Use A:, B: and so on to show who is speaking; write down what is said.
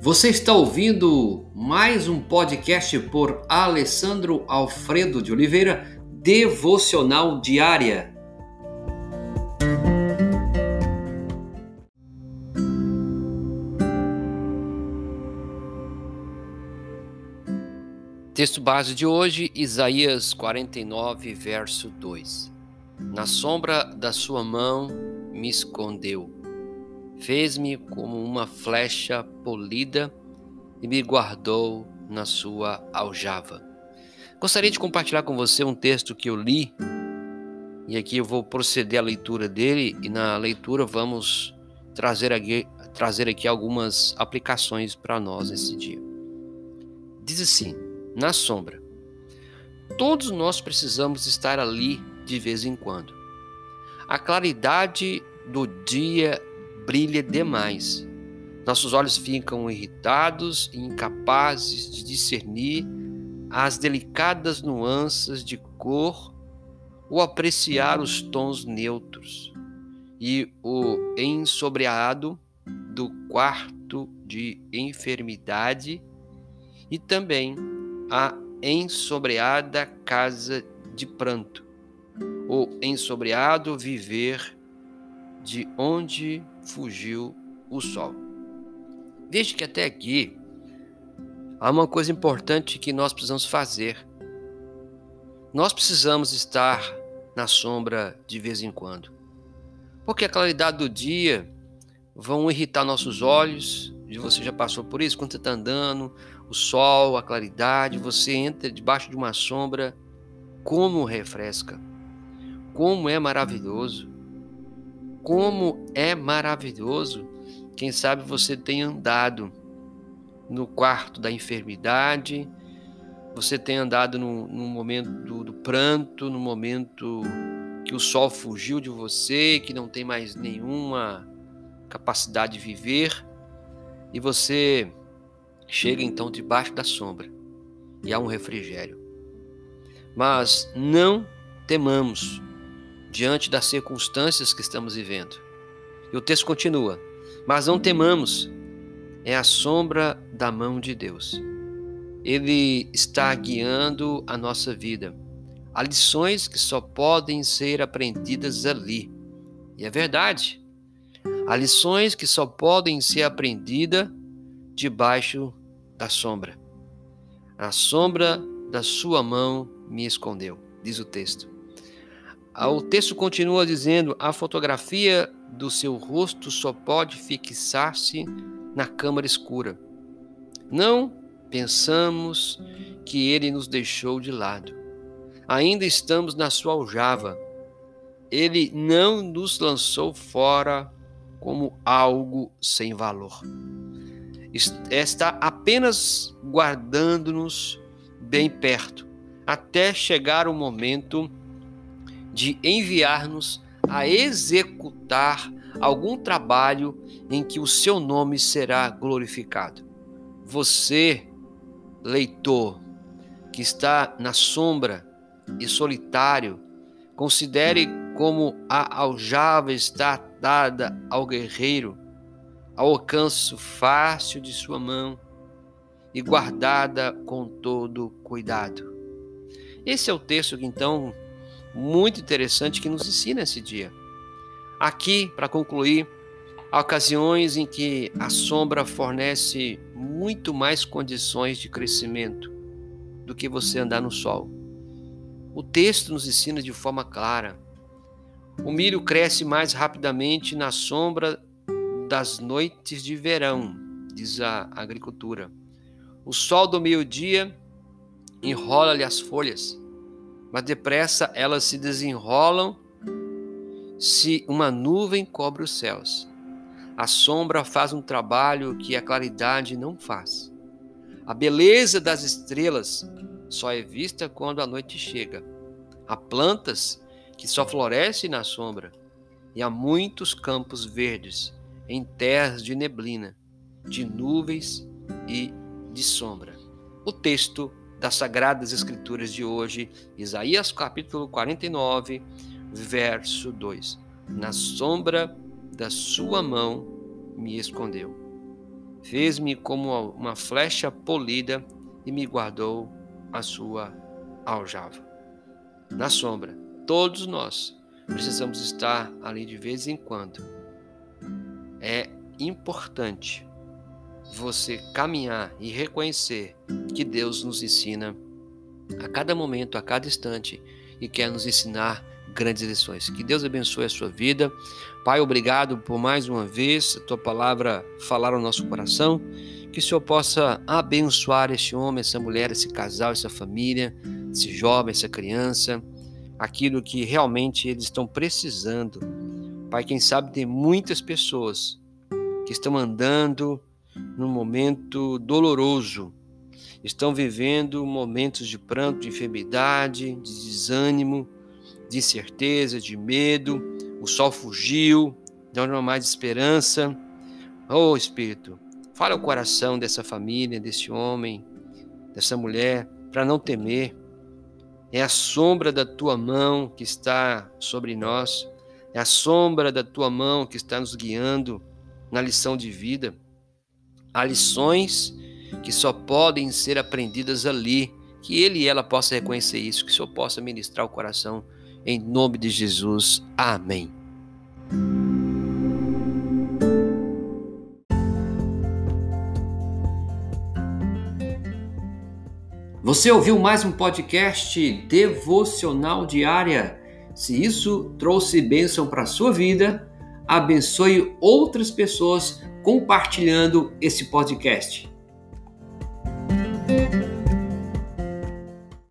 A: Você está ouvindo mais um podcast por Alessandro Alfredo de Oliveira, Devocional Diária. Texto base de hoje, Isaías 49, verso 2. Na sombra da sua mão me escondeu Fez-me como uma flecha polida e me guardou na sua aljava. Gostaria de compartilhar com você um texto que eu li, e aqui eu vou proceder à leitura dele, e na leitura vamos trazer aqui, trazer aqui algumas aplicações para nós esse dia. Diz assim: na sombra. Todos nós precisamos estar ali de vez em quando. A claridade do dia brilha demais. Nossos olhos ficam irritados e incapazes de discernir as delicadas nuances de cor ou apreciar os tons neutros e o ensobreado do quarto de enfermidade e também a ensobreada casa de pranto, o ensobreado viver de onde fugiu o sol. Veja que até aqui há uma coisa importante que nós precisamos fazer. Nós precisamos estar na sombra de vez em quando. Porque a claridade do dia vão irritar nossos olhos, e você já passou por isso, quando você está andando, o sol, a claridade, você entra debaixo de uma sombra, como refresca, como é maravilhoso. Como é maravilhoso, quem sabe você tem andado no quarto da enfermidade, você tem andado no, momento do, do pranto, no momento que o sol fugiu de você, que não tem mais nenhuma capacidade de viver, e você chega então debaixo da sombra e há um refrigério. Mas não temamos, diante das circunstâncias que estamos vivendo. E o texto continua: Mas não temamos, é a sombra da mão de Deus. Ele está guiando a nossa vida. Há lições que só podem ser aprendidas ali. E é verdade. Há lições que só podem ser aprendidas debaixo da sombra. A sombra da sua mão me escondeu, diz o texto. Ah, o texto continua dizendo: a fotografia do seu rosto só pode fixar-se na câmara escura. Não pensamos que ele nos deixou de lado. Ainda estamos na sua aljava. Ele não nos lançou fora como algo sem valor. Está apenas guardando-nos bem perto, até chegar o momento de enviar-nos a executar algum trabalho em que o seu nome será glorificado. Você, leitor, que está na sombra e solitário, considere como a aljava está dada ao guerreiro, ao alcance fácil de sua mão e guardada com todo cuidado. Esse é o texto que então muito interessante que nos ensina esse dia. Aqui, para concluir, há ocasiões em que a sombra fornece muito mais condições de crescimento do que você andar no sol. O texto nos ensina de forma clara. O milho cresce mais rapidamente na sombra das noites de verão, diz a agricultura. O sol do meio-dia enrola-lhe as folhas mas depressa elas se desenrolam se uma nuvem cobre os céus. A sombra faz um trabalho que a claridade não faz. A beleza das estrelas só é vista quando a noite chega. Há plantas que só florescem na sombra, e há muitos campos verdes em terras de neblina, de nuvens e de sombra. O texto das Sagradas Escrituras de hoje, Isaías capítulo 49, verso 2. Na sombra da sua mão me escondeu. fez-me como uma flecha polida e me guardou a sua aljava. Na sombra, todos nós precisamos estar ali de vez em quando. É importante você caminhar e reconhecer que Deus nos ensina a cada momento, a cada instante e quer nos ensinar grandes lições. Que Deus abençoe a sua vida. Pai, obrigado por mais uma vez a tua palavra falar ao nosso coração. Que o Senhor possa abençoar este homem, essa mulher, esse casal, essa família, esse jovem, essa criança, aquilo que realmente eles estão precisando. Pai, quem sabe tem muitas pessoas que estão andando num momento doloroso, estão vivendo momentos de pranto, de enfermidade, de desânimo, de incerteza, de medo. O sol fugiu, não há mais esperança. Oh Espírito, fala o coração dessa família, desse homem, dessa mulher, para não temer. É a sombra da tua mão que está sobre nós, é a sombra da tua mão que está nos guiando na lição de vida. Há lições que só podem ser aprendidas ali, que ele e ela possam reconhecer isso, que o Senhor possa ministrar o coração, em nome de Jesus. Amém. Você ouviu mais um podcast devocional diária? Se isso trouxe bênção para a sua vida, abençoe outras pessoas compartilhando esse podcast.